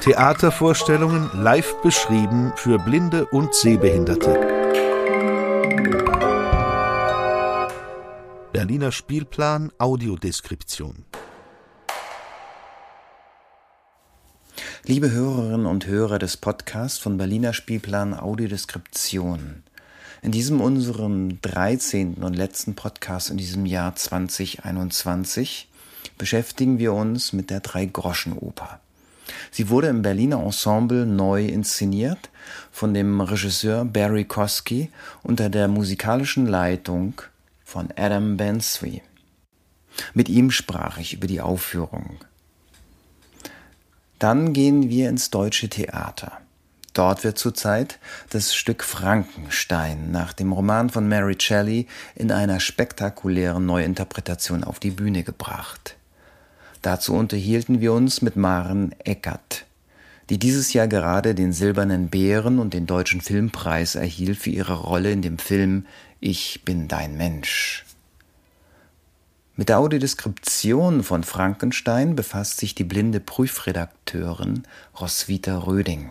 Theatervorstellungen live beschrieben für Blinde und Sehbehinderte. Berliner Spielplan Audiodeskription. Liebe Hörerinnen und Hörer des Podcasts von Berliner Spielplan Audiodeskription. In diesem unserem 13. und letzten Podcast in diesem Jahr 2021 beschäftigen wir uns mit der Drei-Groschen-Oper. Sie wurde im Berliner Ensemble neu inszeniert von dem Regisseur Barry Kosky unter der musikalischen Leitung von Adam Bensby. Mit ihm sprach ich über die Aufführung. Dann gehen wir ins deutsche Theater. Dort wird zurzeit das Stück Frankenstein nach dem Roman von Mary Shelley in einer spektakulären Neuinterpretation auf die Bühne gebracht. Dazu unterhielten wir uns mit Maren Eckert, die dieses Jahr gerade den Silbernen Bären und den Deutschen Filmpreis erhielt für ihre Rolle in dem Film Ich bin dein Mensch. Mit der Audiodeskription von Frankenstein befasst sich die blinde Prüfredakteurin Roswitha Röding.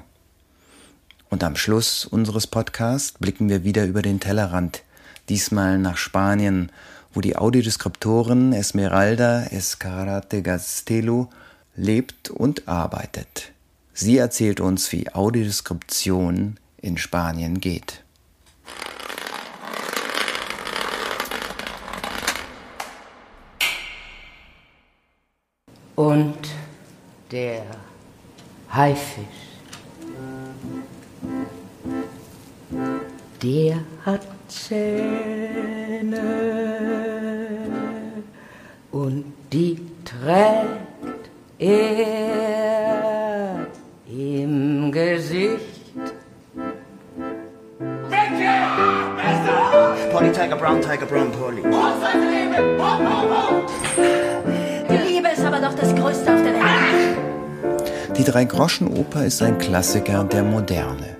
Und am Schluss unseres Podcasts blicken wir wieder über den Tellerrand, diesmal nach Spanien wo die Audiodeskriptorin Esmeralda Escarate Gastelu lebt und arbeitet. Sie erzählt uns, wie Audiodeskription in Spanien geht. Und der Haifisch, der hat Zähne und die trägt er im Gesicht. Polly Tiger, Brown Tiger, Brown Polly. Die Liebe ist aber doch das Größte auf der Welt. Die Drei-Groschen-Oper ist ein Klassiker der Moderne.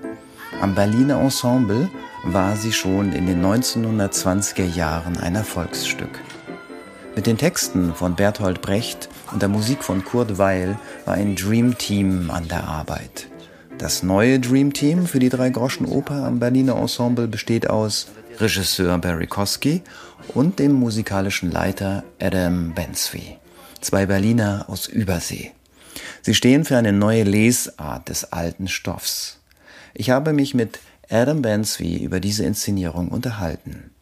Am Berliner Ensemble war sie schon in den 1920er Jahren ein Erfolgsstück. Mit den Texten von Bertolt Brecht und der Musik von Kurt Weil war ein Dream Team an der Arbeit. Das neue Dream Team für die Drei-Groschen-Oper am Berliner Ensemble besteht aus Regisseur Barry Kosky und dem musikalischen Leiter Adam Bensby. Zwei Berliner aus Übersee. Sie stehen für eine neue Lesart des alten Stoffs. Ich habe mich mit Adam Bensby über diese Inszenierung unterhalten.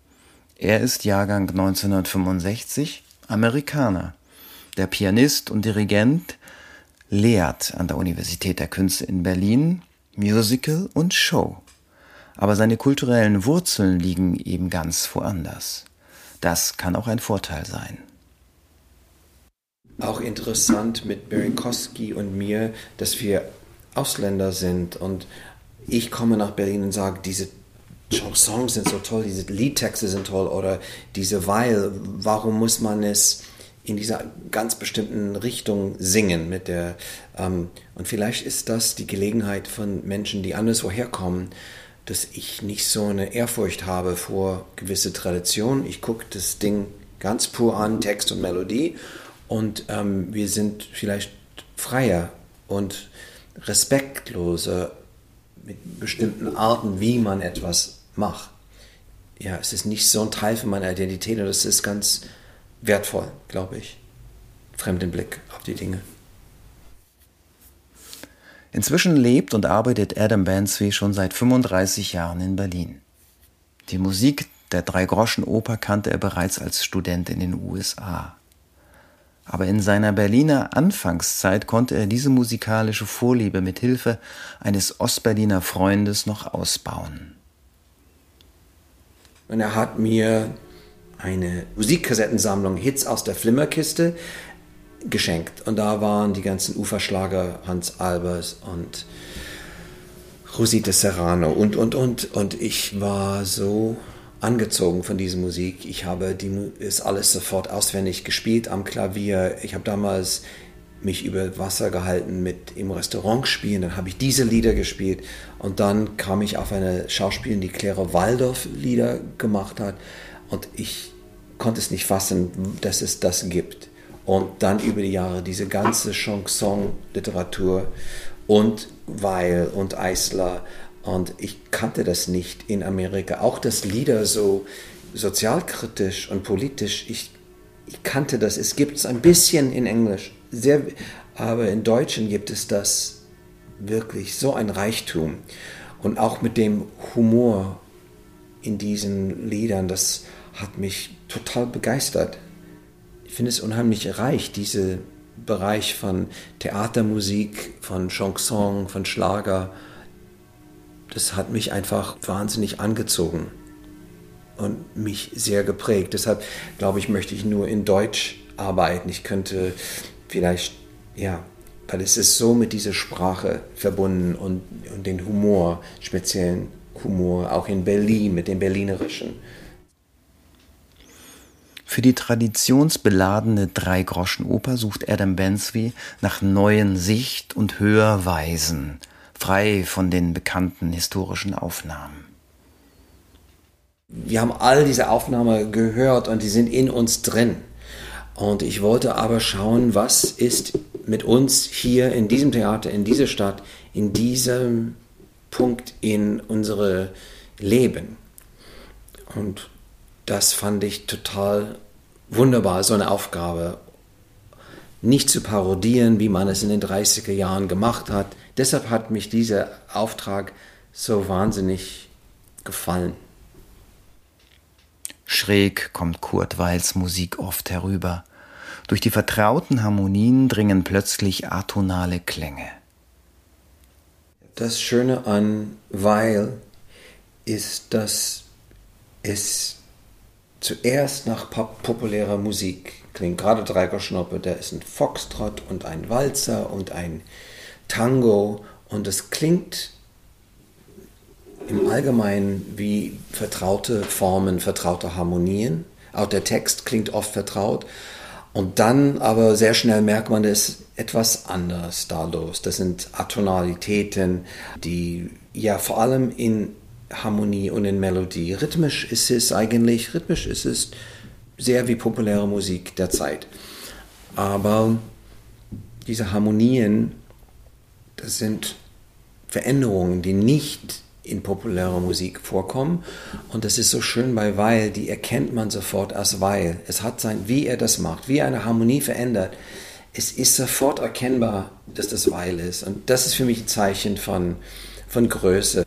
Er ist Jahrgang 1965, Amerikaner. Der Pianist und Dirigent lehrt an der Universität der Künste in Berlin Musical und Show. Aber seine kulturellen Wurzeln liegen eben ganz woanders. Das kann auch ein Vorteil sein. Auch interessant mit Barry Kosky und mir, dass wir Ausländer sind und ich komme nach Berlin und sage, diese Songs sind so toll, diese Liedtexte sind toll oder diese Weil, warum muss man es in dieser ganz bestimmten Richtung singen mit der ähm, und vielleicht ist das die Gelegenheit von Menschen, die anderswoher kommen, dass ich nicht so eine Ehrfurcht habe vor gewisse Traditionen. Ich gucke das Ding ganz pur an, Text und Melodie und ähm, wir sind vielleicht freier und respektloser mit bestimmten Arten, wie man etwas macht. Ja, es ist nicht so ein Teil von meiner Identität und es ist ganz wertvoll, glaube ich. Fremden Blick auf die Dinge. Inzwischen lebt und arbeitet Adam Bansby schon seit 35 Jahren in Berlin. Die Musik der Drei-Groschen-Oper kannte er bereits als Student in den USA. Aber in seiner Berliner Anfangszeit konnte er diese musikalische Vorliebe mit Hilfe eines Ostberliner Freundes noch ausbauen. Und er hat mir eine Musikkassettensammlung Hits aus der Flimmerkiste geschenkt. Und da waren die ganzen Uferschlager Hans Albers und Rosita Serrano und, und, und. Und ich war so angezogen von dieser Musik. Ich habe die ist alles sofort auswendig gespielt am Klavier. Ich habe damals mich über Wasser gehalten mit im Restaurant spielen. Dann habe ich diese Lieder gespielt und dann kam ich auf eine Schauspielerin, die Claire Waldorf Lieder gemacht hat und ich konnte es nicht fassen, dass es das gibt. Und dann über die Jahre diese ganze Chanson-Literatur und Weil und Eisler. Und ich kannte das nicht in Amerika. Auch das Lieder so sozialkritisch und politisch, ich, ich kannte das. Es gibt es ein bisschen in Englisch, sehr, aber in Deutschen gibt es das wirklich so ein Reichtum. Und auch mit dem Humor in diesen Liedern, das hat mich total begeistert. Ich finde es unheimlich reich, dieser Bereich von Theatermusik, von Chanson, von Schlager. Das hat mich einfach wahnsinnig angezogen und mich sehr geprägt. Deshalb glaube ich, möchte ich nur in Deutsch arbeiten. Ich könnte vielleicht, ja, weil es ist so mit dieser Sprache verbunden und, und den Humor, speziellen Humor, auch in Berlin mit dem Berlinerischen. Für die traditionsbeladene Dreigroschenoper sucht Adam Bensby nach neuen Sicht- und Hörweisen, frei von den bekannten historischen Aufnahmen. Wir haben all diese Aufnahmen gehört und die sind in uns drin. Und ich wollte aber schauen, was ist mit uns hier in diesem Theater, in dieser Stadt, in diesem Punkt in unserem Leben. Und das fand ich total wunderbar, so eine Aufgabe. Nicht zu parodieren, wie man es in den 30er Jahren gemacht hat. Deshalb hat mich dieser Auftrag so wahnsinnig gefallen. Schräg kommt Kurt Weils Musik oft herüber. Durch die vertrauten Harmonien dringen plötzlich atonale Klänge. Das Schöne an Weil ist, dass es zuerst nach pop populärer Musik klingt. Gerade Dreiger da ist ein Foxtrot und ein Walzer und ein Tango und es klingt im Allgemeinen wie vertraute Formen, vertraute Harmonien. Auch der Text klingt oft vertraut. Und dann aber sehr schnell merkt man, es ist etwas anders da los. Das sind Atonalitäten, die ja vor allem in Harmonie und in Melodie. Rhythmisch ist es eigentlich, rhythmisch ist es sehr wie populäre Musik der Zeit. Aber diese Harmonien, das sind Veränderungen, die nicht in populärer Musik vorkommen. Und das ist so schön bei Weil, die erkennt man sofort als Weil. Es hat sein, wie er das macht, wie er eine Harmonie verändert. Es ist sofort erkennbar, dass das Weil ist. Und das ist für mich ein Zeichen von, von Größe.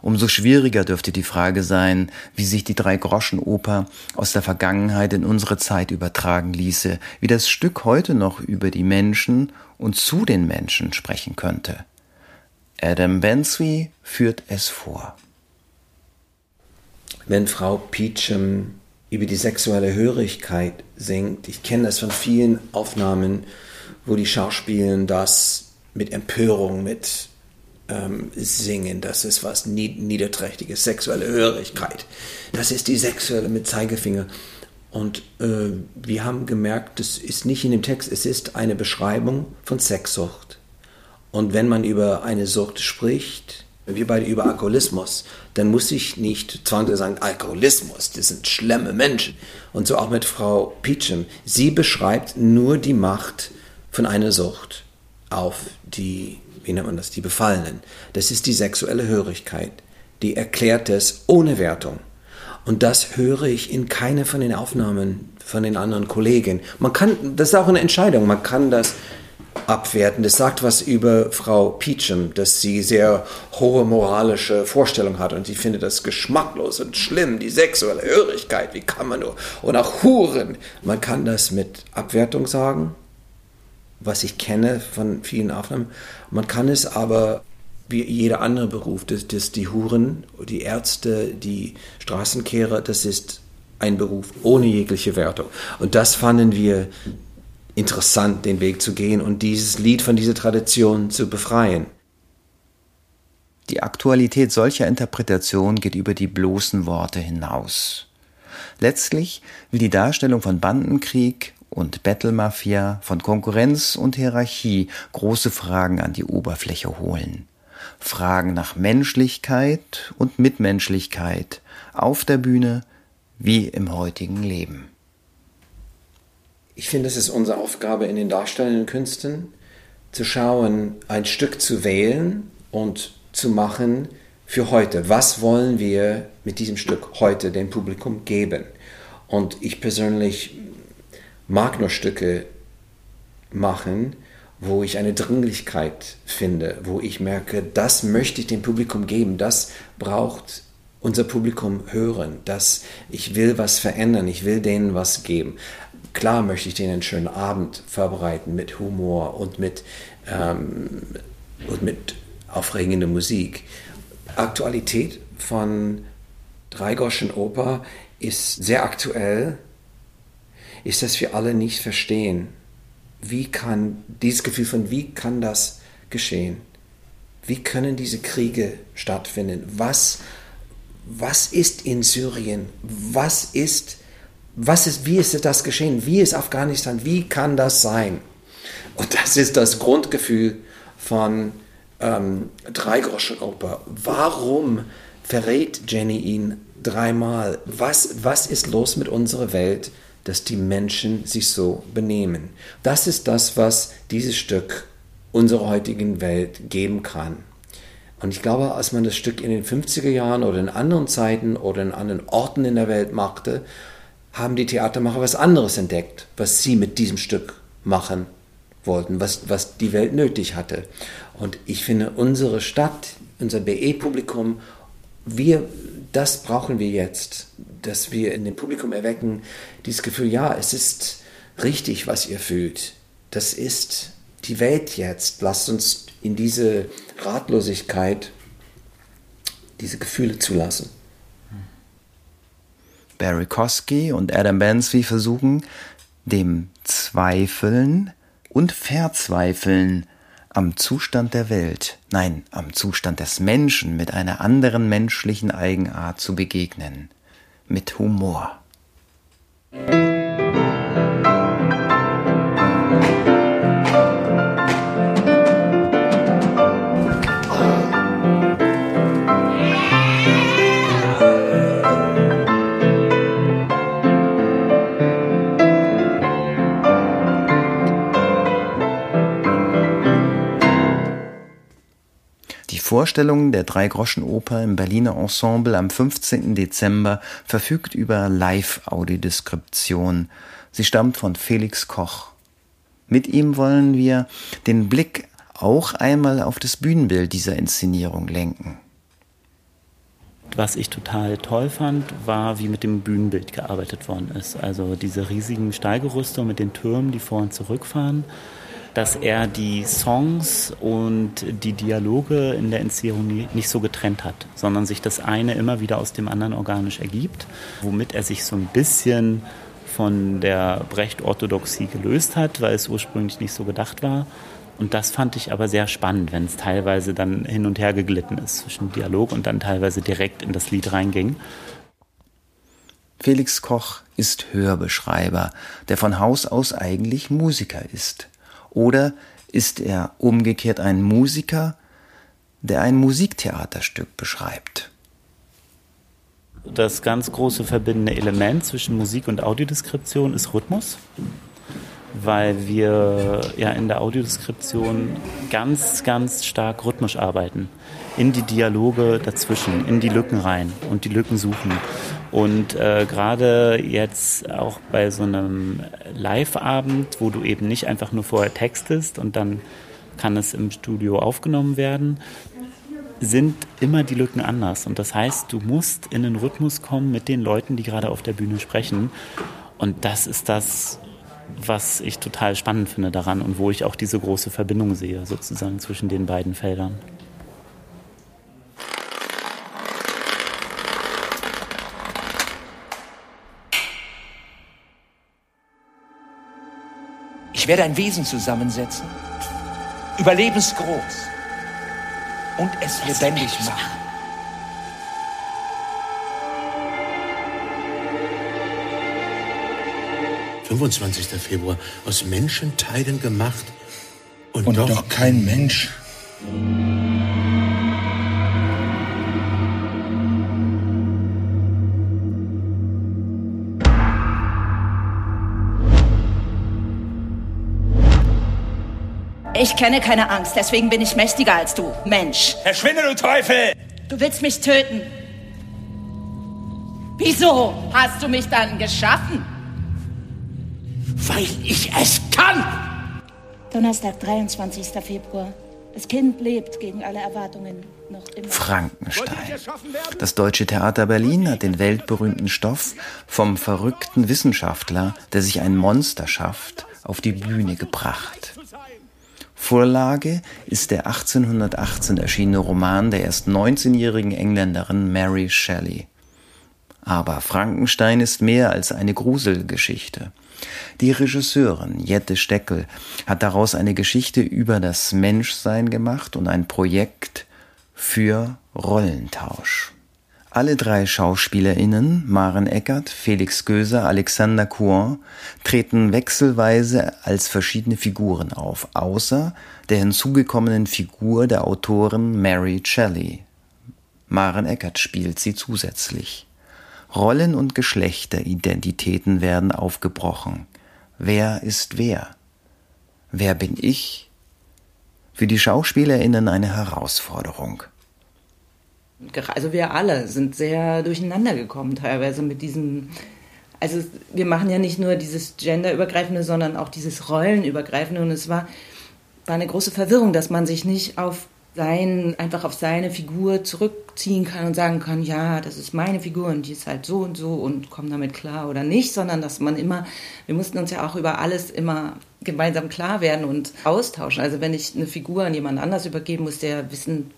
Umso schwieriger dürfte die Frage sein, wie sich die Drei-Groschen-Oper aus der Vergangenheit in unsere Zeit übertragen ließe, wie das Stück heute noch über die Menschen und zu den Menschen sprechen könnte. Adam Bensby führt es vor. Wenn Frau Peachum über die sexuelle Hörigkeit singt, ich kenne das von vielen Aufnahmen, wo die Schauspielen das mit Empörung, mit ähm, singen, das ist was Niederträchtiges, sexuelle Hörigkeit. Das ist die sexuelle mit Zeigefinger. Und äh, wir haben gemerkt, das ist nicht in dem Text, es ist eine Beschreibung von Sexsucht. Und wenn man über eine Sucht spricht, wir beide über Alkoholismus, dann muss ich nicht zwangsläufig sagen, Alkoholismus, das sind schlimme Menschen. Und so auch mit Frau Peachum. Sie beschreibt nur die Macht von einer Sucht auf die, wie nennt man das, die Befallenen. Das ist die sexuelle Hörigkeit. Die erklärt es ohne Wertung. Und das höre ich in keine von den Aufnahmen von den anderen Kollegen. Man kann, das ist auch eine Entscheidung, man kann das abwerten. Das sagt was über Frau Peachum, dass sie sehr hohe moralische Vorstellungen hat und sie findet das geschmacklos und schlimm, die sexuelle Hörigkeit, wie kann man nur, und auch Huren. Man kann das mit Abwertung sagen, was ich kenne von vielen Aufnahmen. Man kann es aber wie jeder andere Beruf, dass, dass die Huren, die Ärzte, die Straßenkehrer, das ist ein Beruf ohne jegliche Wertung. Und das fanden wir interessant, den Weg zu gehen und dieses Lied von dieser Tradition zu befreien. Die Aktualität solcher Interpretation geht über die bloßen Worte hinaus. Letztlich will die Darstellung von Bandenkrieg und Battle-Mafia, von Konkurrenz und Hierarchie große Fragen an die Oberfläche holen. Fragen nach Menschlichkeit und Mitmenschlichkeit auf der Bühne wie im heutigen Leben. Ich finde, es ist unsere Aufgabe in den darstellenden Künsten, zu schauen, ein Stück zu wählen und zu machen für heute. Was wollen wir mit diesem Stück heute dem Publikum geben? Und ich persönlich mag nur Stücke machen, wo ich eine Dringlichkeit finde, wo ich merke, das möchte ich dem Publikum geben, das braucht unser Publikum hören, dass ich will was verändern, ich will denen was geben. Klar möchte ich denen einen schönen Abend vorbereiten mit Humor und mit, ähm, und mit aufregender Musik. Aktualität von Dreigoschen Oper ist sehr aktuell, ist, dass wir alle nicht verstehen, wie kann dieses Gefühl von, wie kann das geschehen? Wie können diese Kriege stattfinden? Was, was ist in Syrien? Was ist, was ist, wie ist das geschehen? Wie ist Afghanistan? Wie kann das sein? Und das ist das Grundgefühl von ähm, Dreigroschenoper. Warum verrät Jenny ihn dreimal? Was, was ist los mit unserer Welt? dass die Menschen sich so benehmen. Das ist das, was dieses Stück unserer heutigen Welt geben kann. Und ich glaube, als man das Stück in den 50er Jahren oder in anderen Zeiten oder in anderen Orten in der Welt machte, haben die Theatermacher was anderes entdeckt, was sie mit diesem Stück machen wollten, was, was die Welt nötig hatte. Und ich finde, unsere Stadt, unser BE-Publikum, wir, das brauchen wir jetzt dass wir in dem Publikum erwecken, dieses Gefühl, ja, es ist richtig, was ihr fühlt. Das ist die Welt jetzt. Lasst uns in diese Ratlosigkeit diese Gefühle zulassen. Barry Kosky und Adam Bansby versuchen, dem Zweifeln und Verzweifeln am Zustand der Welt, nein, am Zustand des Menschen mit einer anderen menschlichen Eigenart zu begegnen mit Humor. Vorstellung der Dreigroschenoper im Berliner Ensemble am 15. Dezember verfügt über Live-Audiodeskription. Sie stammt von Felix Koch. Mit ihm wollen wir den Blick auch einmal auf das Bühnenbild dieser Inszenierung lenken. Was ich total toll fand, war, wie mit dem Bühnenbild gearbeitet worden ist. Also diese riesigen Steigerüste mit den Türmen, die vor und zurückfahren dass er die Songs und die Dialoge in der Inszenierung nicht so getrennt hat, sondern sich das eine immer wieder aus dem anderen organisch ergibt, womit er sich so ein bisschen von der Brecht-Orthodoxie gelöst hat, weil es ursprünglich nicht so gedacht war. Und das fand ich aber sehr spannend, wenn es teilweise dann hin und her geglitten ist zwischen Dialog und dann teilweise direkt in das Lied reinging. Felix Koch ist Hörbeschreiber, der von Haus aus eigentlich Musiker ist. Oder ist er umgekehrt ein Musiker, der ein Musiktheaterstück beschreibt? Das ganz große verbindende Element zwischen Musik und Audiodeskription ist Rhythmus, weil wir ja in der Audiodeskription ganz, ganz stark rhythmisch arbeiten. In die Dialoge dazwischen, in die Lücken rein und die Lücken suchen. Und äh, gerade jetzt auch bei so einem Live-Abend, wo du eben nicht einfach nur vorher textest und dann kann es im Studio aufgenommen werden, sind immer die Lücken anders. Und das heißt, du musst in den Rhythmus kommen mit den Leuten, die gerade auf der Bühne sprechen. Und das ist das, was ich total spannend finde daran und wo ich auch diese große Verbindung sehe, sozusagen zwischen den beiden Feldern. Werde ein Wesen zusammensetzen, überlebensgroß und es lebendig machen. »25. Februar, aus Menschenteilen gemacht und, und doch, doch kein Mensch.« Ich kenne keine Angst, deswegen bin ich mächtiger als du, Mensch. Verschwinde, du Teufel! Du willst mich töten. Wieso hast du mich dann geschaffen? Weil ich es kann! Donnerstag, 23. Februar. Das Kind lebt gegen alle Erwartungen noch immer. Frankenstein. Das Deutsche Theater Berlin hat den weltberühmten Stoff vom verrückten Wissenschaftler, der sich ein Monster schafft, auf die Bühne gebracht. Vorlage ist der 1818 erschienene Roman der erst 19-jährigen Engländerin Mary Shelley. Aber Frankenstein ist mehr als eine Gruselgeschichte. Die Regisseurin Jette Steckel hat daraus eine Geschichte über das Menschsein gemacht und ein Projekt für Rollentausch. Alle drei SchauspielerInnen, Maren Eckert, Felix Göser, Alexander Couon, treten wechselweise als verschiedene Figuren auf, außer der hinzugekommenen Figur der Autorin Mary Shelley. Maren Eckert spielt sie zusätzlich. Rollen- und Geschlechteridentitäten werden aufgebrochen. Wer ist wer? Wer bin ich? Für die SchauspielerInnen eine Herausforderung. Also wir alle sind sehr durcheinander gekommen teilweise mit diesem, also wir machen ja nicht nur dieses genderübergreifende, sondern auch dieses rollenübergreifende und es war, war eine große Verwirrung, dass man sich nicht auf sein, einfach auf seine Figur zurückziehen kann und sagen kann, ja, das ist meine Figur und die ist halt so und so und komm damit klar oder nicht, sondern dass man immer, wir mussten uns ja auch über alles immer gemeinsam klar werden und austauschen. Also wenn ich eine Figur an jemand anders übergeben muss, der wissen,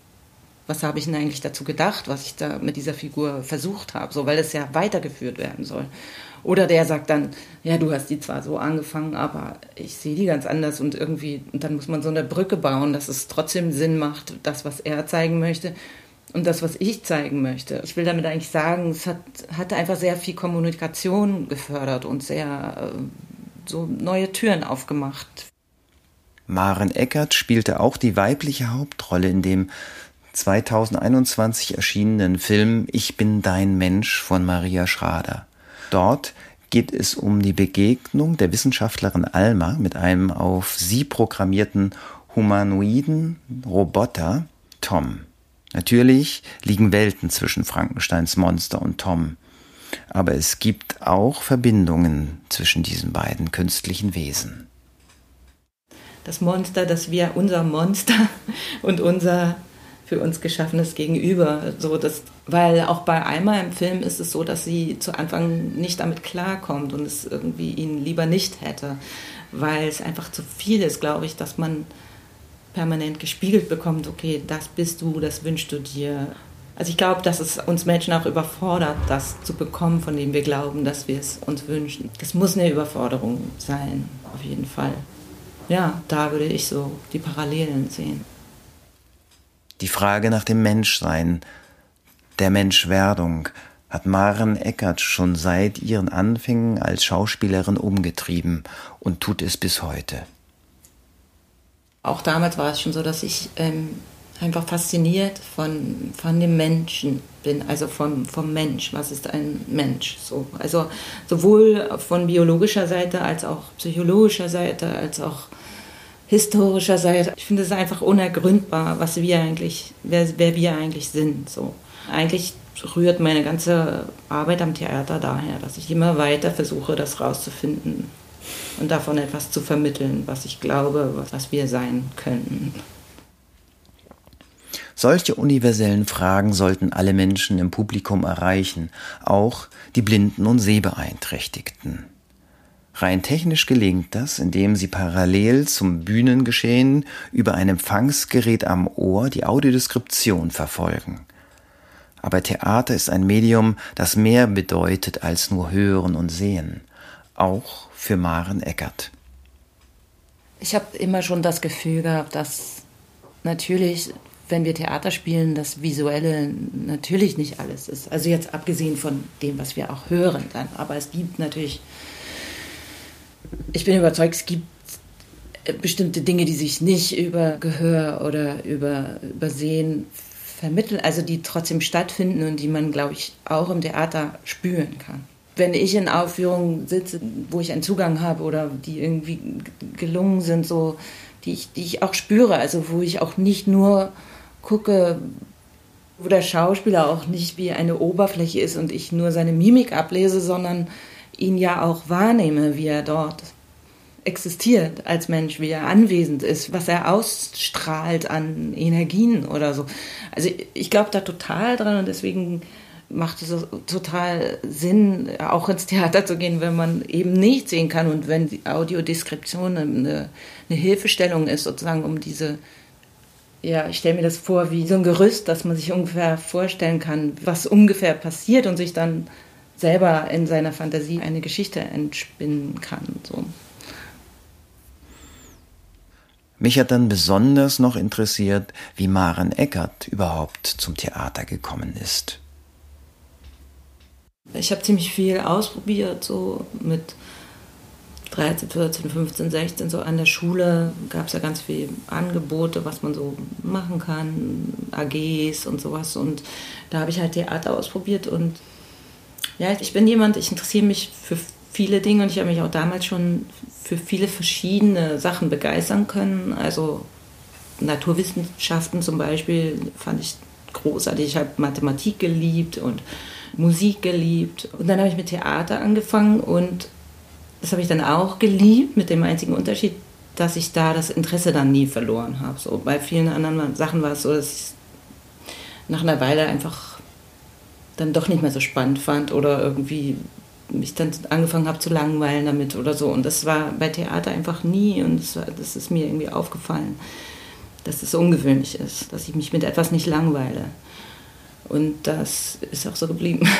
was habe ich denn eigentlich dazu gedacht, was ich da mit dieser Figur versucht habe, so weil es ja weitergeführt werden soll. Oder der sagt dann, ja, du hast die zwar so angefangen, aber ich sehe die ganz anders und irgendwie, und dann muss man so eine Brücke bauen, dass es trotzdem Sinn macht, das, was er zeigen möchte und das, was ich zeigen möchte. Ich will damit eigentlich sagen, es hat, hat einfach sehr viel Kommunikation gefördert und sehr äh, so neue Türen aufgemacht. Maren Eckert spielte auch die weibliche Hauptrolle in dem 2021 erschienenen Film Ich bin dein Mensch von Maria Schrader. Dort geht es um die Begegnung der Wissenschaftlerin Alma mit einem auf sie programmierten humanoiden Roboter Tom. Natürlich liegen Welten zwischen Frankensteins Monster und Tom. Aber es gibt auch Verbindungen zwischen diesen beiden künstlichen Wesen. Das Monster, das wir, unser Monster und unser für uns geschaffenes Gegenüber. So, das, weil auch bei Alma im Film ist es so, dass sie zu Anfang nicht damit klarkommt und es irgendwie ihn lieber nicht hätte, weil es einfach zu viel ist, glaube ich, dass man permanent gespiegelt bekommt, okay, das bist du, das wünschst du dir. Also ich glaube, dass es uns Menschen auch überfordert, das zu bekommen, von dem wir glauben, dass wir es uns wünschen. Das muss eine Überforderung sein, auf jeden Fall. Ja, da würde ich so die Parallelen sehen die Frage nach dem Menschsein, der Menschwerdung, hat Maren Eckert schon seit ihren Anfängen als Schauspielerin umgetrieben und tut es bis heute. Auch damals war es schon so, dass ich ähm, einfach fasziniert von, von dem Menschen bin, also vom, vom Mensch. Was ist ein Mensch? So, also sowohl von biologischer Seite als auch psychologischer Seite, als auch historischer Seite. Ich finde es einfach unergründbar, was wir eigentlich, wer, wer wir eigentlich sind. So. Eigentlich rührt meine ganze Arbeit am Theater daher, dass ich immer weiter versuche, das rauszufinden und davon etwas zu vermitteln, was ich glaube, was wir sein könnten. Solche universellen Fragen sollten alle Menschen im Publikum erreichen, auch die Blinden und Sehbeeinträchtigten. Rein technisch gelingt das, indem sie parallel zum Bühnengeschehen über ein Empfangsgerät am Ohr die Audiodeskription verfolgen. Aber Theater ist ein Medium, das mehr bedeutet als nur Hören und Sehen, auch für Maren Eckert. Ich habe immer schon das Gefühl gehabt, dass natürlich, wenn wir Theater spielen, das Visuelle natürlich nicht alles ist. Also jetzt abgesehen von dem, was wir auch hören dann. Aber es gibt natürlich ich bin überzeugt, es gibt äh, bestimmte Dinge, die sich nicht über Gehör oder über Übersehen vermitteln, also die trotzdem stattfinden und die man, glaube ich, auch im Theater spüren kann. Wenn ich in Aufführungen sitze, wo ich einen Zugang habe oder die irgendwie gelungen sind, so die ich, die ich auch spüre, also wo ich auch nicht nur gucke, wo der Schauspieler auch nicht wie eine Oberfläche ist und ich nur seine Mimik ablese, sondern ihn ja auch wahrnehme, wie er dort existiert als Mensch, wie er anwesend ist, was er ausstrahlt an Energien oder so. Also ich glaube da total dran und deswegen macht es total Sinn, auch ins Theater zu gehen, wenn man eben nicht sehen kann und wenn die Audiodeskription eine, eine Hilfestellung ist, sozusagen, um diese, ja, ich stelle mir das vor wie so ein Gerüst, dass man sich ungefähr vorstellen kann, was ungefähr passiert und sich dann selber in seiner Fantasie eine Geschichte entspinnen kann. So. Mich hat dann besonders noch interessiert, wie Maren Eckert überhaupt zum Theater gekommen ist. Ich habe ziemlich viel ausprobiert, so mit 13, 14, 15, 16, so an der Schule gab es ja ganz viele Angebote, was man so machen kann, AGs und sowas. Und da habe ich halt Theater ausprobiert und ja, ich bin jemand, ich interessiere mich für viele Dinge und ich habe mich auch damals schon für viele verschiedene Sachen begeistern können. Also Naturwissenschaften zum Beispiel fand ich großartig. Ich habe Mathematik geliebt und Musik geliebt. Und dann habe ich mit Theater angefangen und das habe ich dann auch geliebt, mit dem einzigen Unterschied, dass ich da das Interesse dann nie verloren habe. So, bei vielen anderen Sachen war es so, dass ich nach einer Weile einfach dann doch nicht mehr so spannend fand oder irgendwie mich dann angefangen habe zu langweilen damit oder so. Und das war bei Theater einfach nie und das, war, das ist mir irgendwie aufgefallen, dass es ungewöhnlich ist, dass ich mich mit etwas nicht langweile. Und das ist auch so geblieben.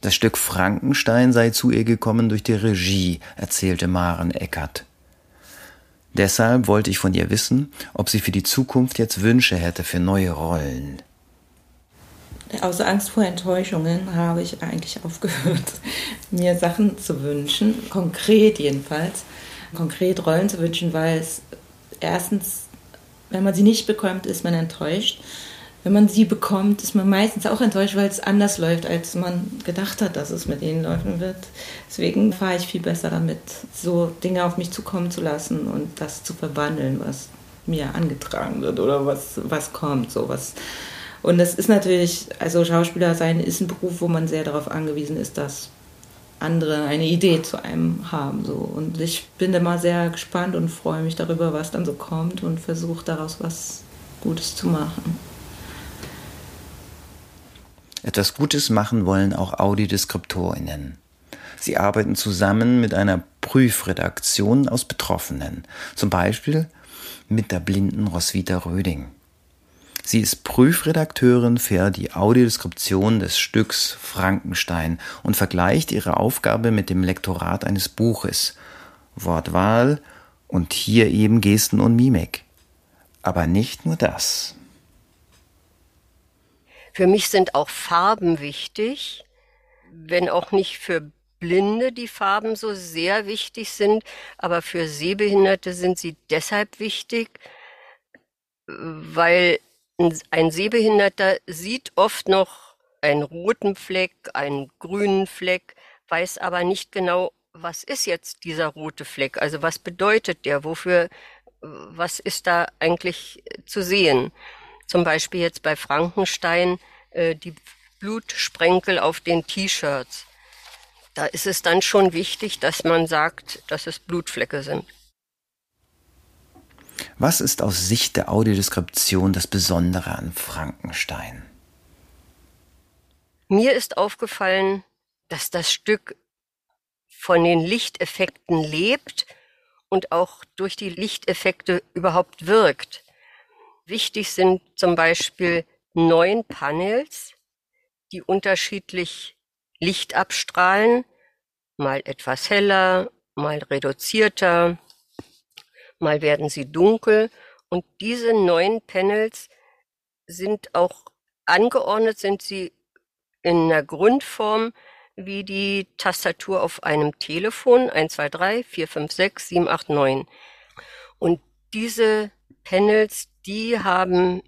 Das Stück Frankenstein sei zu ihr gekommen durch die Regie, erzählte Maren Eckert. Deshalb wollte ich von ihr wissen, ob sie für die Zukunft jetzt Wünsche hätte für neue Rollen. Aus Angst vor Enttäuschungen habe ich eigentlich aufgehört, mir Sachen zu wünschen, konkret jedenfalls, konkret Rollen zu wünschen, weil es erstens, wenn man sie nicht bekommt, ist man enttäuscht wenn man sie bekommt, ist man meistens auch enttäuscht, weil es anders läuft, als man gedacht hat, dass es mit ihnen laufen wird. Deswegen fahre ich viel besser damit, so Dinge auf mich zukommen zu lassen und das zu verwandeln, was mir angetragen wird oder was, was kommt. So was. Und das ist natürlich, also Schauspieler sein ist ein Beruf, wo man sehr darauf angewiesen ist, dass andere eine Idee zu einem haben. So. Und ich bin immer sehr gespannt und freue mich darüber, was dann so kommt und versuche daraus was Gutes zu machen. Etwas Gutes machen wollen auch Audiodeskriptorinnen. Sie arbeiten zusammen mit einer Prüfredaktion aus Betroffenen, zum Beispiel mit der blinden Roswitha Röding. Sie ist Prüfredakteurin für die Audiodeskription des Stücks Frankenstein und vergleicht ihre Aufgabe mit dem Lektorat eines Buches. Wortwahl und hier eben Gesten und Mimik. Aber nicht nur das. Für mich sind auch Farben wichtig, wenn auch nicht für Blinde die Farben so sehr wichtig sind, aber für Sehbehinderte sind sie deshalb wichtig, weil ein Sehbehinderter sieht oft noch einen roten Fleck, einen grünen Fleck, weiß aber nicht genau, was ist jetzt dieser rote Fleck? Also was bedeutet der? Wofür, was ist da eigentlich zu sehen? Zum Beispiel jetzt bei Frankenstein äh, die Blutsprenkel auf den T-Shirts. Da ist es dann schon wichtig, dass man sagt, dass es Blutflecke sind. Was ist aus Sicht der Audiodeskription das Besondere an Frankenstein? Mir ist aufgefallen, dass das Stück von den Lichteffekten lebt und auch durch die Lichteffekte überhaupt wirkt. Wichtig sind zum Beispiel neun Panels, die unterschiedlich Licht abstrahlen, mal etwas heller, mal reduzierter, mal werden sie dunkel. Und diese neun Panels sind auch angeordnet, sind sie in einer Grundform wie die Tastatur auf einem Telefon 1, 2, 3, 4, 5, 6, 7, 8, 9. Und diese Panels, die haben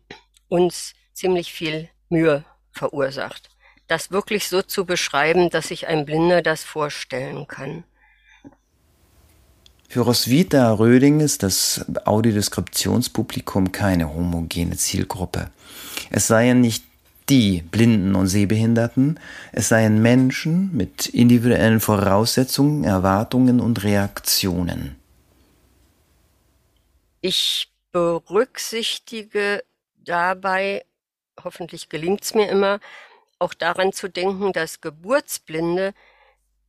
uns ziemlich viel Mühe verursacht. Das wirklich so zu beschreiben, dass sich ein Blinder das vorstellen kann. Für Roswitha Röding ist das Audiodeskriptionspublikum keine homogene Zielgruppe. Es seien nicht die Blinden und Sehbehinderten, es seien Menschen mit individuellen Voraussetzungen, Erwartungen und Reaktionen. Ich berücksichtige dabei, hoffentlich gelingt es mir immer, auch daran zu denken, dass Geburtsblinde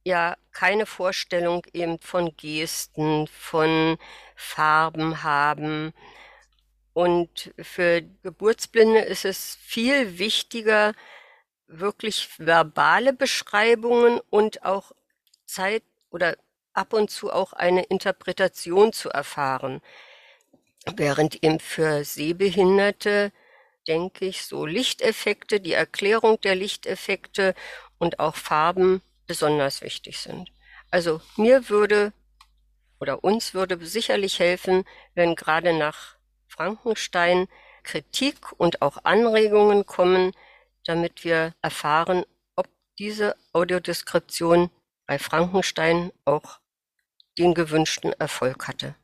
ja keine Vorstellung eben von Gesten, von Farben haben. Und für Geburtsblinde ist es viel wichtiger, wirklich verbale Beschreibungen und auch Zeit oder ab und zu auch eine Interpretation zu erfahren. Während eben für Sehbehinderte, denke ich, so Lichteffekte, die Erklärung der Lichteffekte und auch Farben besonders wichtig sind. Also mir würde oder uns würde sicherlich helfen, wenn gerade nach Frankenstein Kritik und auch Anregungen kommen, damit wir erfahren, ob diese Audiodeskription bei Frankenstein auch den gewünschten Erfolg hatte.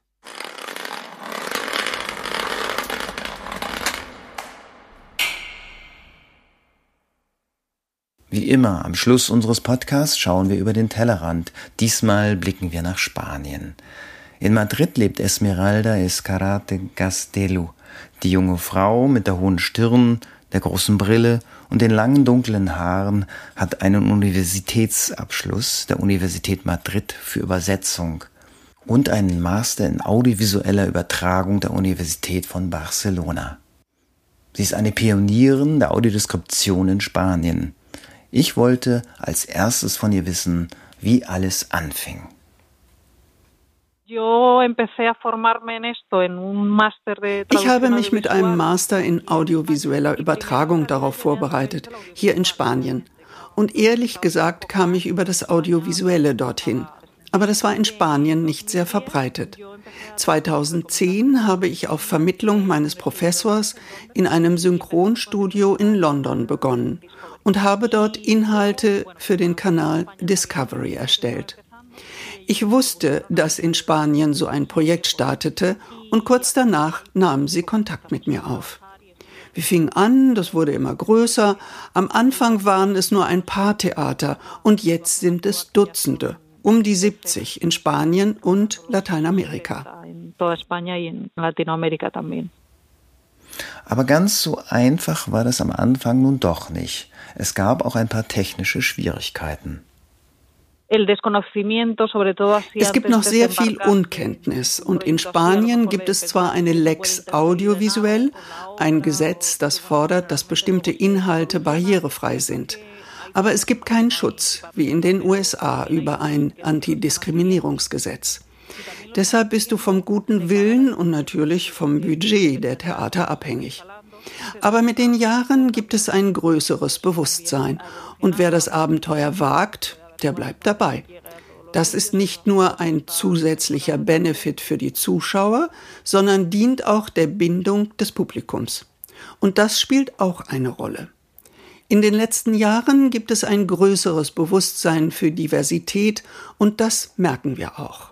Wie immer, am Schluss unseres Podcasts schauen wir über den Tellerrand. Diesmal blicken wir nach Spanien. In Madrid lebt Esmeralda Escarate Gastelu, die junge Frau mit der hohen Stirn, der großen Brille und den langen dunklen Haaren hat einen Universitätsabschluss der Universität Madrid für Übersetzung und einen Master in audiovisueller Übertragung der Universität von Barcelona. Sie ist eine Pionierin der Audiodeskription in Spanien. Ich wollte als erstes von ihr wissen, wie alles anfing. Ich habe mich mit einem Master in audiovisueller Übertragung darauf vorbereitet, hier in Spanien. Und ehrlich gesagt kam ich über das Audiovisuelle dorthin. Aber das war in Spanien nicht sehr verbreitet. 2010 habe ich auf Vermittlung meines Professors in einem Synchronstudio in London begonnen und habe dort Inhalte für den Kanal Discovery erstellt. Ich wusste, dass in Spanien so ein Projekt startete und kurz danach nahmen sie Kontakt mit mir auf. Wir fingen an, das wurde immer größer. Am Anfang waren es nur ein paar Theater und jetzt sind es Dutzende, um die 70 in Spanien und Lateinamerika. Aber ganz so einfach war das am Anfang nun doch nicht. Es gab auch ein paar technische Schwierigkeiten. Es gibt noch sehr viel Unkenntnis und in Spanien gibt es zwar eine Lex Audiovisuell, ein Gesetz, das fordert, dass bestimmte Inhalte barrierefrei sind. Aber es gibt keinen Schutz, wie in den USA, über ein Antidiskriminierungsgesetz. Deshalb bist du vom guten Willen und natürlich vom Budget der Theater abhängig. Aber mit den Jahren gibt es ein größeres Bewusstsein. Und wer das Abenteuer wagt, der bleibt dabei. Das ist nicht nur ein zusätzlicher Benefit für die Zuschauer, sondern dient auch der Bindung des Publikums. Und das spielt auch eine Rolle. In den letzten Jahren gibt es ein größeres Bewusstsein für Diversität und das merken wir auch.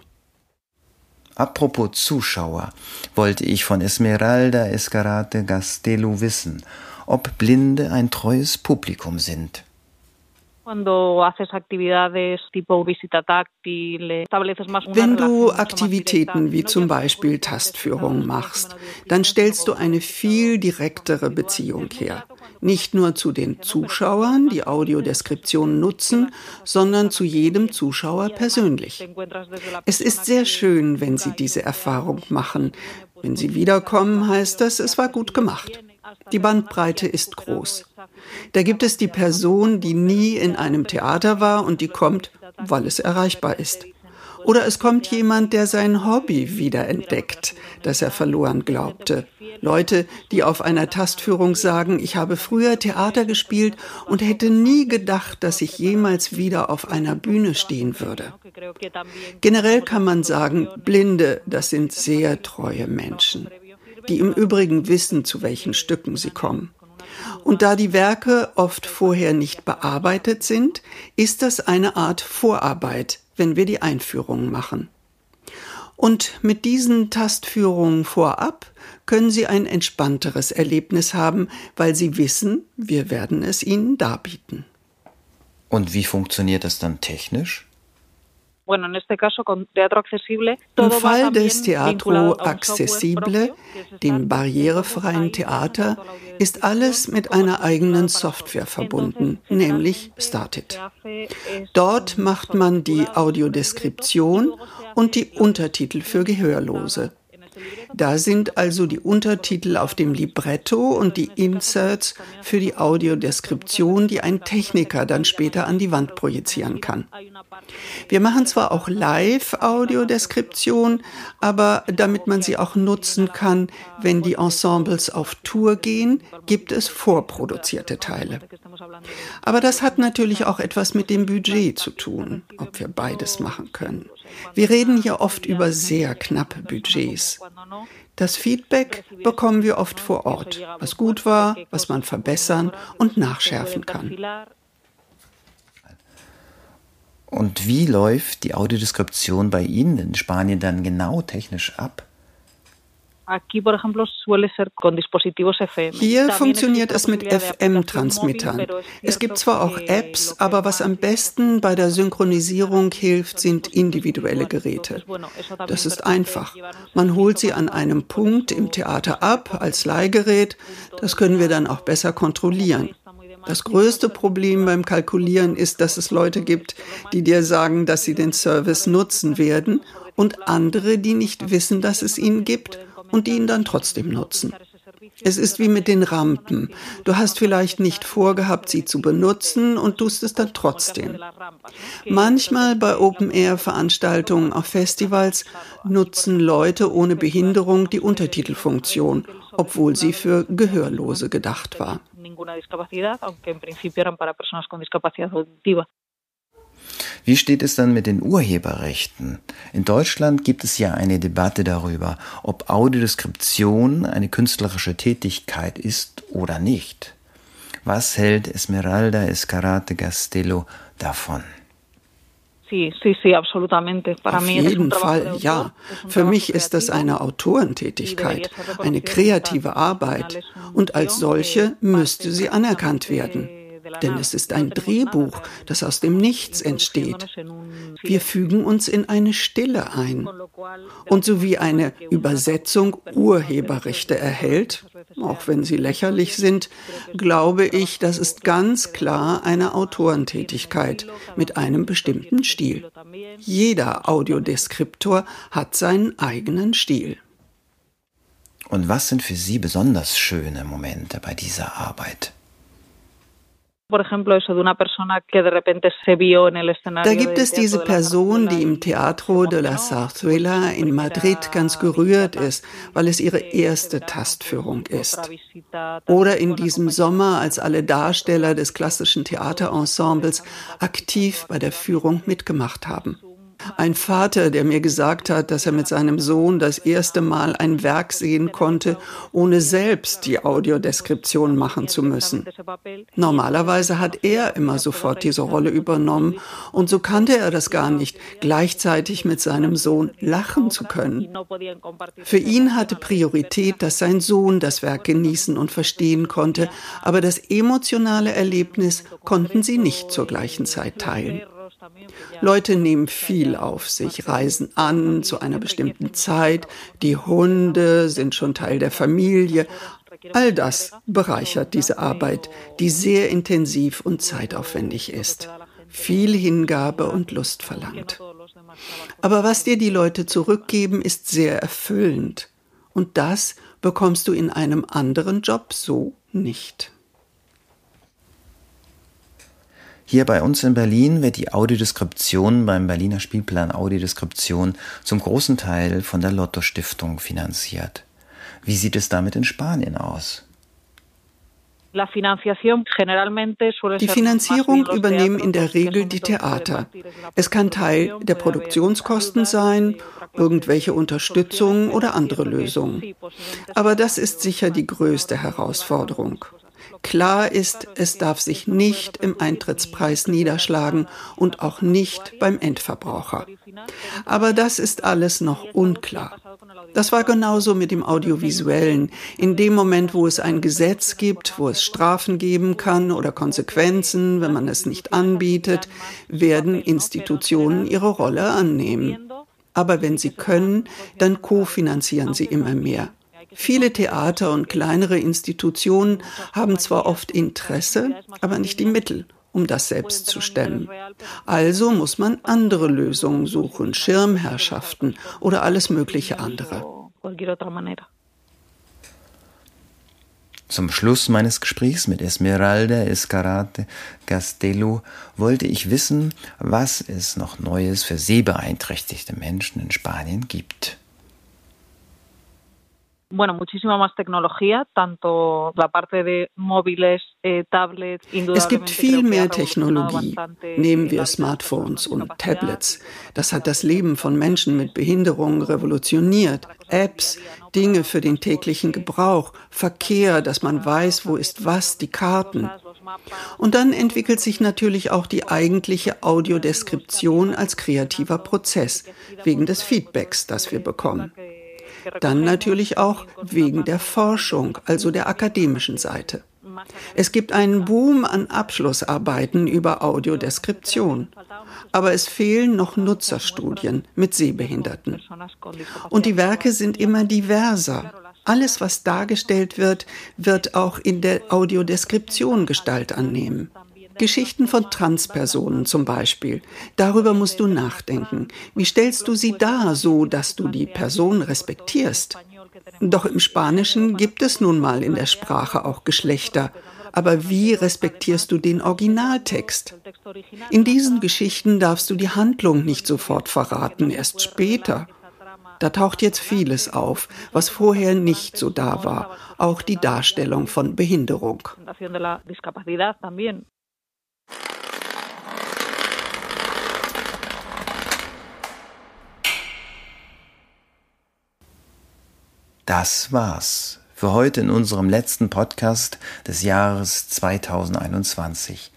Apropos Zuschauer, wollte ich von Esmeralda Escarate Gastelu wissen, ob Blinde ein treues Publikum sind. Wenn du Aktivitäten wie zum Beispiel Tastführung machst, dann stellst du eine viel direktere Beziehung her. Nicht nur zu den Zuschauern, die Audiodeskription nutzen, sondern zu jedem Zuschauer persönlich. Es ist sehr schön, wenn Sie diese Erfahrung machen. Wenn Sie wiederkommen, heißt das, es war gut gemacht. Die Bandbreite ist groß. Da gibt es die Person, die nie in einem Theater war und die kommt, weil es erreichbar ist. Oder es kommt jemand, der sein Hobby wiederentdeckt, das er verloren glaubte. Leute, die auf einer Tastführung sagen, ich habe früher Theater gespielt und hätte nie gedacht, dass ich jemals wieder auf einer Bühne stehen würde. Generell kann man sagen, Blinde, das sind sehr treue Menschen, die im Übrigen wissen, zu welchen Stücken sie kommen. Und da die Werke oft vorher nicht bearbeitet sind, ist das eine Art Vorarbeit, wenn wir die Einführungen machen. Und mit diesen Tastführungen vorab können Sie ein entspannteres Erlebnis haben, weil Sie wissen, wir werden es Ihnen darbieten. Und wie funktioniert das dann technisch? Im Fall des Teatro Accessible, dem barrierefreien Theater, ist alles mit einer eigenen Software verbunden, nämlich Startit. Dort macht man die Audiodeskription und die Untertitel für Gehörlose. Da sind also die Untertitel auf dem Libretto und die Inserts für die Audiodeskription, die ein Techniker dann später an die Wand projizieren kann. Wir machen zwar auch Live-Audiodeskription, aber damit man sie auch nutzen kann, wenn die Ensembles auf Tour gehen, gibt es vorproduzierte Teile. Aber das hat natürlich auch etwas mit dem Budget zu tun, ob wir beides machen können. Wir reden hier oft über sehr knappe Budgets. Das Feedback bekommen wir oft vor Ort, was gut war, was man verbessern und nachschärfen kann. Und wie läuft die Audiodeskription bei Ihnen in Spanien dann genau technisch ab? Hier funktioniert es mit FM-Transmittern. Es gibt zwar auch Apps, aber was am besten bei der Synchronisierung hilft, sind individuelle Geräte. Das ist einfach. Man holt sie an einem Punkt im Theater ab als Leihgerät. Das können wir dann auch besser kontrollieren. Das größte Problem beim Kalkulieren ist, dass es Leute gibt, die dir sagen, dass sie den Service nutzen werden und andere, die nicht wissen, dass es ihn gibt und die ihn dann trotzdem nutzen. Es ist wie mit den Rampen. Du hast vielleicht nicht vorgehabt, sie zu benutzen und tust es dann trotzdem. Manchmal bei Open-Air-Veranstaltungen auf Festivals nutzen Leute ohne Behinderung die Untertitelfunktion, obwohl sie für Gehörlose gedacht war. Wie steht es dann mit den Urheberrechten? In Deutschland gibt es ja eine Debatte darüber, ob Audiodeskription eine künstlerische Tätigkeit ist oder nicht. Was hält Esmeralda Escarate Castello davon? Auf jeden Fall, ja. Für mich ist das eine Autorentätigkeit, eine kreative Arbeit und als solche müsste sie anerkannt werden denn es ist ein Drehbuch, das aus dem Nichts entsteht. Wir fügen uns in eine Stille ein. Und so wie eine Übersetzung Urheberrechte erhält, auch wenn sie lächerlich sind, glaube ich, das ist ganz klar eine Autorentätigkeit mit einem bestimmten Stil. Jeder Audiodeskriptor hat seinen eigenen Stil. Und was sind für Sie besonders schöne Momente bei dieser Arbeit? Da gibt es diese Person, die im Teatro de la Zarzuela in Madrid ganz gerührt ist, weil es ihre erste Tastführung ist. Oder in diesem Sommer, als alle Darsteller des klassischen Theaterensembles aktiv bei der Führung mitgemacht haben. Ein Vater, der mir gesagt hat, dass er mit seinem Sohn das erste Mal ein Werk sehen konnte, ohne selbst die Audiodeskription machen zu müssen. Normalerweise hat er immer sofort diese Rolle übernommen und so kannte er das gar nicht, gleichzeitig mit seinem Sohn lachen zu können. Für ihn hatte Priorität, dass sein Sohn das Werk genießen und verstehen konnte, aber das emotionale Erlebnis konnten sie nicht zur gleichen Zeit teilen. Leute nehmen viel auf sich, reisen an zu einer bestimmten Zeit, die Hunde sind schon Teil der Familie. All das bereichert diese Arbeit, die sehr intensiv und zeitaufwendig ist, viel Hingabe und Lust verlangt. Aber was dir die Leute zurückgeben, ist sehr erfüllend. Und das bekommst du in einem anderen Job so nicht. Hier bei uns in Berlin wird die Audiodeskription beim Berliner Spielplan Audiodeskription zum großen Teil von der Lotto Stiftung finanziert. Wie sieht es damit in Spanien aus? Die Finanzierung übernehmen in der Regel die Theater. Es kann Teil der Produktionskosten sein, irgendwelche Unterstützung oder andere Lösungen. Aber das ist sicher die größte Herausforderung. Klar ist, es darf sich nicht im Eintrittspreis niederschlagen und auch nicht beim Endverbraucher. Aber das ist alles noch unklar. Das war genauso mit dem Audiovisuellen. In dem Moment, wo es ein Gesetz gibt, wo es Strafen geben kann oder Konsequenzen, wenn man es nicht anbietet, werden Institutionen ihre Rolle annehmen. Aber wenn sie können, dann kofinanzieren sie immer mehr. Viele Theater und kleinere Institutionen haben zwar oft Interesse, aber nicht die Mittel, um das selbst zu stemmen. Also muss man andere Lösungen suchen, Schirmherrschaften oder alles mögliche andere. Zum Schluss meines Gesprächs mit Esmeralda Escarate Castello wollte ich wissen, was es noch Neues für sehbeeinträchtigte Menschen in Spanien gibt. Bueno, muchísima más tecnología, tanto la parte de móviles, eh, tablets, Es gibt viel mehr Technologie. Nehmen wir Smartphones und Tablets. Das hat das Leben von Menschen mit Behinderungen revolutioniert. Apps, Dinge für den täglichen Gebrauch, Verkehr, dass man weiß, wo ist was, die Karten. Und dann entwickelt sich natürlich auch die eigentliche Audiodeskription als kreativer Prozess, wegen des Feedbacks, das wir bekommen. Dann natürlich auch wegen der Forschung, also der akademischen Seite. Es gibt einen Boom an Abschlussarbeiten über Audiodeskription. Aber es fehlen noch Nutzerstudien mit Sehbehinderten. Und die Werke sind immer diverser. Alles, was dargestellt wird, wird auch in der Audiodeskription Gestalt annehmen. Geschichten von Transpersonen zum Beispiel. Darüber musst du nachdenken. Wie stellst du sie dar, so dass du die Person respektierst? Doch im Spanischen gibt es nun mal in der Sprache auch Geschlechter. Aber wie respektierst du den Originaltext? In diesen Geschichten darfst du die Handlung nicht sofort verraten, erst später. Da taucht jetzt vieles auf, was vorher nicht so da war, auch die Darstellung von Behinderung. Das war's für heute in unserem letzten Podcast des Jahres 2021.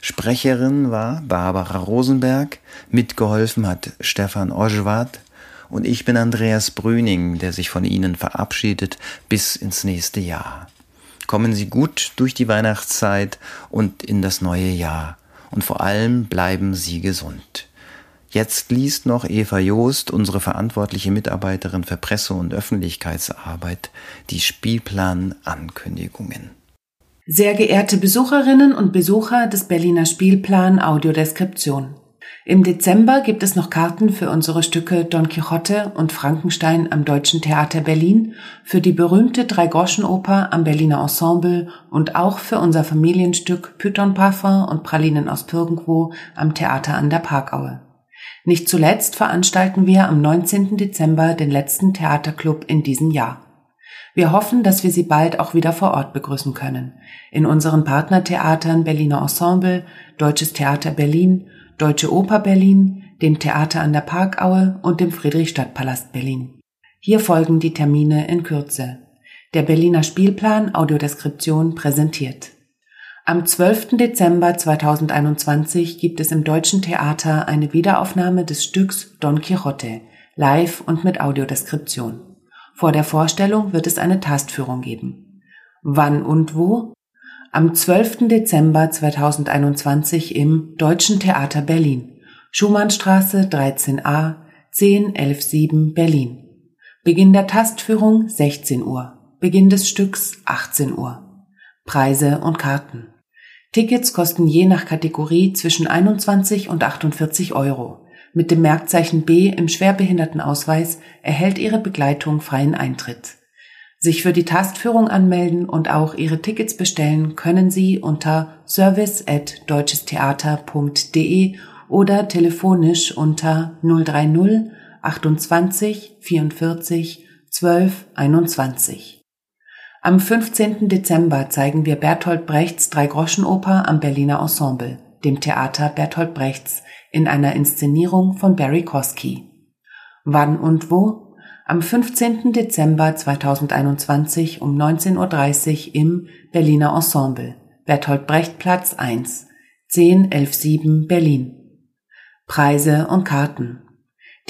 Sprecherin war Barbara Rosenberg, mitgeholfen hat Stefan Oschwart und ich bin Andreas Brüning, der sich von Ihnen verabschiedet bis ins nächste Jahr. Kommen Sie gut durch die Weihnachtszeit und in das neue Jahr und vor allem bleiben Sie gesund. Jetzt liest noch Eva Joost, unsere verantwortliche Mitarbeiterin für Presse- und Öffentlichkeitsarbeit, die Spielplan-Ankündigungen. Sehr geehrte Besucherinnen und Besucher des Berliner Spielplan Audiodeskription. Im Dezember gibt es noch Karten für unsere Stücke Don Quixote und Frankenstein am Deutschen Theater Berlin, für die berühmte Dreigroschenoper am Berliner Ensemble und auch für unser Familienstück Python Parfum und Pralinen aus Pirgendwo am Theater an der Parkaue. Nicht zuletzt veranstalten wir am 19. Dezember den letzten Theaterclub in diesem Jahr. Wir hoffen, dass wir Sie bald auch wieder vor Ort begrüßen können. In unseren Partnertheatern Berliner Ensemble, Deutsches Theater Berlin, Deutsche Oper Berlin, dem Theater an der Parkaue und dem Friedrichstadtpalast Berlin. Hier folgen die Termine in Kürze. Der Berliner Spielplan Audiodeskription präsentiert. Am 12. Dezember 2021 gibt es im Deutschen Theater eine Wiederaufnahme des Stücks Don Quixote, live und mit Audiodeskription. Vor der Vorstellung wird es eine Tastführung geben. Wann und wo? Am 12. Dezember 2021 im Deutschen Theater Berlin, Schumannstraße 13a 10117 Berlin. Beginn der Tastführung 16 Uhr, Beginn des Stücks 18 Uhr. Preise und Karten. Tickets kosten je nach Kategorie zwischen 21 und 48 Euro. Mit dem Merkzeichen B im Schwerbehindertenausweis erhält Ihre Begleitung freien Eintritt. Sich für die Tastführung anmelden und auch Ihre Tickets bestellen können Sie unter service@deutschestheater.de oder telefonisch unter 030 28 44 12 21. Am 15. Dezember zeigen wir Bertolt Brechts Dreigroschenoper am Berliner Ensemble, dem Theater Bertolt Brechts, in einer Inszenierung von Barry Kosky. Wann und wo? Am 15. Dezember 2021 um 19.30 Uhr im Berliner Ensemble, Bertolt Brecht Platz 1, 10117 Berlin. Preise und Karten.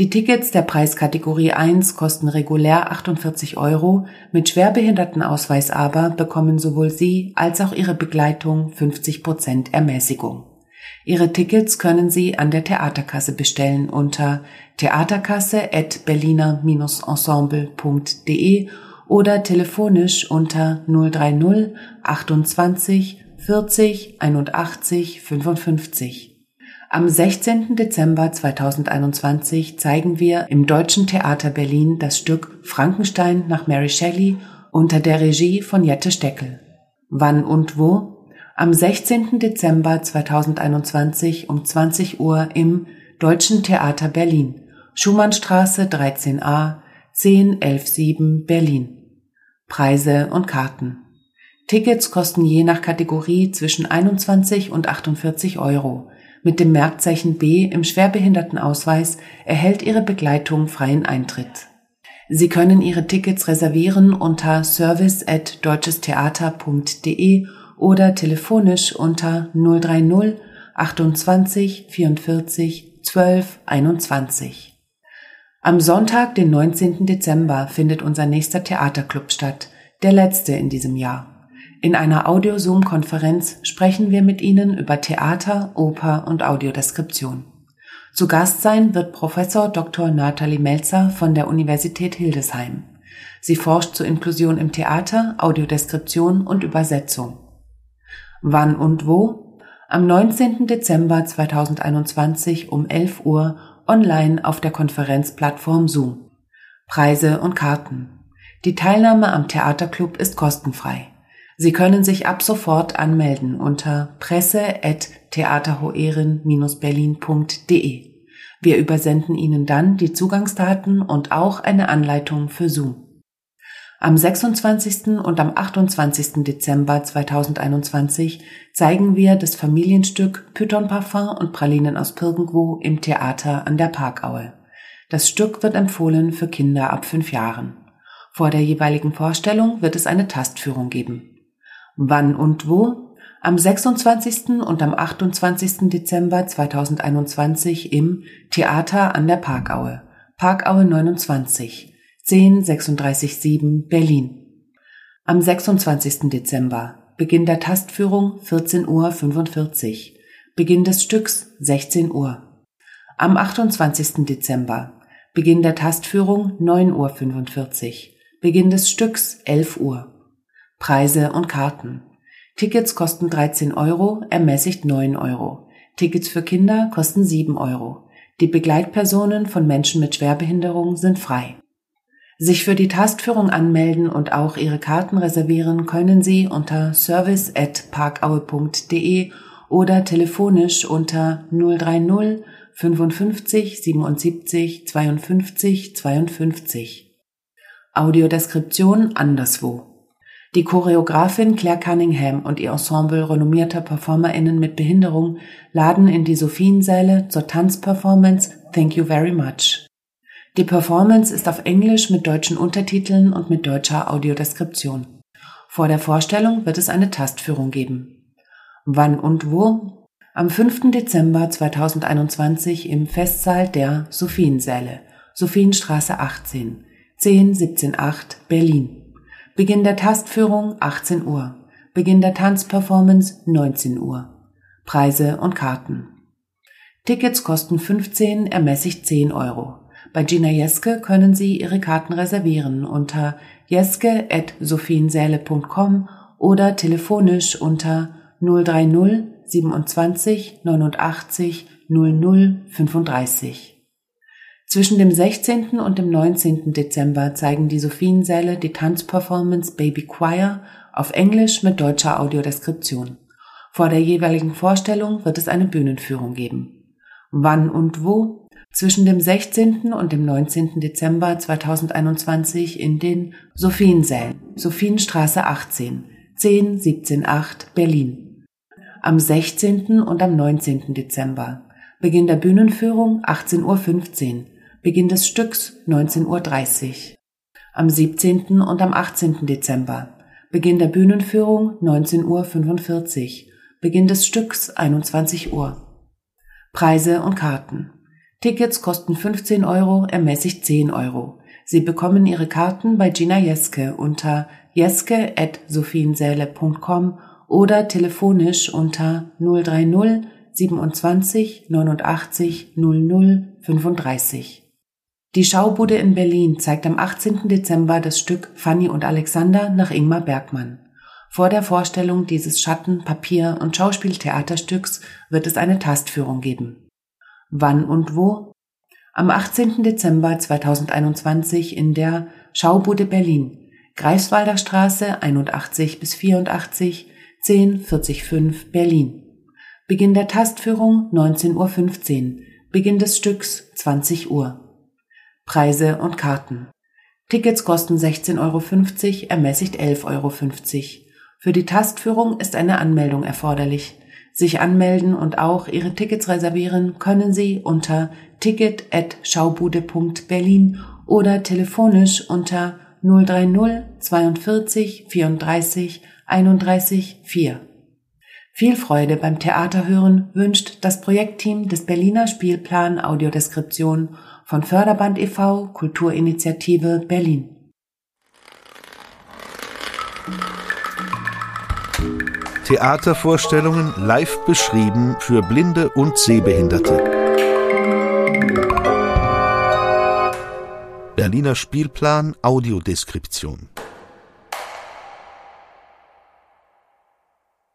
Die Tickets der Preiskategorie 1 kosten regulär 48 Euro, mit Schwerbehindertenausweis aber bekommen sowohl Sie als auch Ihre Begleitung 50 Prozent Ermäßigung. Ihre Tickets können Sie an der Theaterkasse bestellen unter theaterkasse@berliner-ensemble.de oder telefonisch unter 030 28 40 81 55. Am 16. Dezember 2021 zeigen wir im Deutschen Theater Berlin das Stück Frankenstein nach Mary Shelley unter der Regie von Jette Steckel. Wann und wo? Am 16. Dezember 2021 um 20 Uhr im Deutschen Theater Berlin, Schumannstraße 13a, 10117 Berlin. Preise und Karten. Tickets kosten je nach Kategorie zwischen 21 und 48 Euro. Mit dem Merkzeichen B im Schwerbehindertenausweis erhält Ihre Begleitung freien Eintritt. Sie können Ihre Tickets reservieren unter service at deutschestheater.de oder telefonisch unter 030 28 44 12 21. Am Sonntag, den 19. Dezember, findet unser nächster Theaterclub statt, der letzte in diesem Jahr. In einer Audio-Zoom-Konferenz sprechen wir mit Ihnen über Theater, Oper und Audiodeskription. Zu Gast sein wird Professor Dr. Nathalie Melzer von der Universität Hildesheim. Sie forscht zur Inklusion im Theater, Audiodeskription und Übersetzung. Wann und wo? Am 19. Dezember 2021 um 11 Uhr online auf der Konferenzplattform Zoom. Preise und Karten. Die Teilnahme am Theaterclub ist kostenfrei. Sie können sich ab sofort anmelden unter presse.theaterhoehren-berlin.de. Wir übersenden Ihnen dann die Zugangsdaten und auch eine Anleitung für Zoom. Am 26. und am 28. Dezember 2021 zeigen wir das Familienstück Python Parfum und Pralinen aus Pirgendwo im Theater an der Parkaue. Das Stück wird empfohlen für Kinder ab fünf Jahren. Vor der jeweiligen Vorstellung wird es eine Tastführung geben. Wann und wo? Am 26. und am 28. Dezember 2021 im Theater an der Parkaue, Parkaue 29, 10367 Berlin. Am 26. Dezember Beginn der Tastführung 14.45 Uhr, Beginn des Stücks 16 Uhr. Am 28. Dezember Beginn der Tastführung 9.45 Uhr, Beginn des Stücks 11 Uhr. Preise und Karten. Tickets kosten 13 Euro, ermäßigt 9 Euro. Tickets für Kinder kosten 7 Euro. Die Begleitpersonen von Menschen mit Schwerbehinderung sind frei. Sich für die Tastführung anmelden und auch ihre Karten reservieren können Sie unter service at parkaue.de oder telefonisch unter 030 55 77 52 52. Audiodeskription anderswo. Die Choreografin Claire Cunningham und ihr Ensemble renommierter PerformerInnen mit Behinderung laden in die Sophiensäle zur Tanzperformance Thank You Very Much. Die Performance ist auf Englisch mit deutschen Untertiteln und mit deutscher Audiodeskription. Vor der Vorstellung wird es eine Tastführung geben. Wann und wo? Am 5. Dezember 2021 im Festsaal der Sophiensäle, Sophienstraße 18, 10178 Berlin. Beginn der Tastführung 18 Uhr. Beginn der Tanzperformance 19 Uhr. Preise und Karten. Tickets kosten 15, ermäßigt 10 Euro. Bei Gina Jeske können Sie Ihre Karten reservieren unter jeske.sophiensäle.com oder telefonisch unter 030 27 89 00 35. Zwischen dem 16. und dem 19. Dezember zeigen die Sophiensäle die Tanzperformance Baby Choir auf Englisch mit deutscher Audiodeskription. Vor der jeweiligen Vorstellung wird es eine Bühnenführung geben. Wann und wo? Zwischen dem 16. und dem 19. Dezember 2021 in den Sophiensälen, Sophienstraße 18, 10 17 8 Berlin. Am 16. und am 19. Dezember. Beginn der Bühnenführung 18.15 Uhr Beginn des Stücks 19.30 Uhr. Am 17. und am 18. Dezember. Beginn der Bühnenführung 19.45 Uhr. Beginn des Stücks 21 Uhr. Preise und Karten. Tickets kosten 15 Euro, ermäßigt 10 Euro. Sie bekommen Ihre Karten bei Gina Jeske unter jeske.sophiensäle.com oder telefonisch unter 030 27 89 00 35. Die Schaubude in Berlin zeigt am 18. Dezember das Stück Fanny und Alexander nach Ingmar Bergmann. Vor der Vorstellung dieses Schatten-, Papier- und Schauspieltheaterstücks wird es eine Tastführung geben. Wann und wo? Am 18. Dezember 2021 in der Schaubude Berlin, Greifswalder Straße 81 bis 84, 10405 Berlin. Beginn der Tastführung 19.15 Uhr, Beginn des Stücks 20 Uhr. Preise und Karten. Tickets kosten 16,50 Euro, ermäßigt 11,50 Euro. Für die Tastführung ist eine Anmeldung erforderlich. Sich anmelden und auch Ihre Tickets reservieren können Sie unter ticket@schaubude.berlin oder telefonisch unter 030 42 34 31 4. Viel Freude beim Theaterhören wünscht das Projektteam des Berliner Spielplan Audiodeskription von Förderband e.V. Kulturinitiative Berlin. Theatervorstellungen live beschrieben für Blinde und Sehbehinderte. Berliner Spielplan Audiodeskription